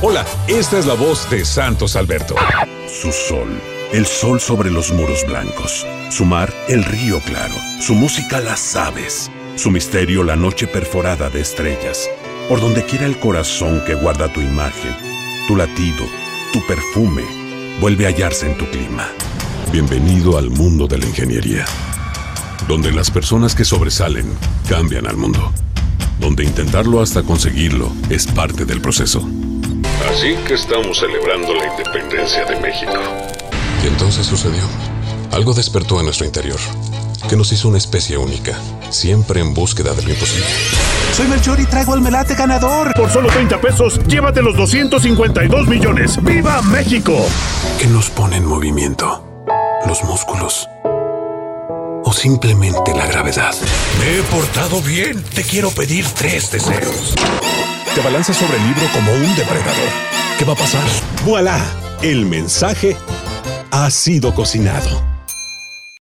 Hola, esta es la voz de Santos Alberto. Su sol, el sol sobre los muros blancos. Su mar, el río claro. Su música, las aves. Su misterio, la noche perforada de estrellas. Por donde quiera el corazón que guarda tu imagen, tu latido, tu perfume, vuelve a hallarse en tu clima. Bienvenido al mundo de la ingeniería, donde las personas que sobresalen cambian al mundo, donde intentarlo hasta conseguirlo es parte del proceso. Así que estamos celebrando la independencia de México. Y entonces sucedió. Algo despertó en nuestro interior, que nos hizo una especie única, siempre en búsqueda de lo imposible. Soy Melchor y traigo el melate ganador. Por solo 30 pesos, llévate los 252 millones. ¡Viva México! ¿Qué nos pone en movimiento? ¿Los músculos? ¿O simplemente la gravedad? Me he portado bien. Te quiero pedir tres deseos. Te balanzas sobre el libro como un depredador. ¿Qué va a pasar? ¡Voilá! El mensaje ha sido cocinado.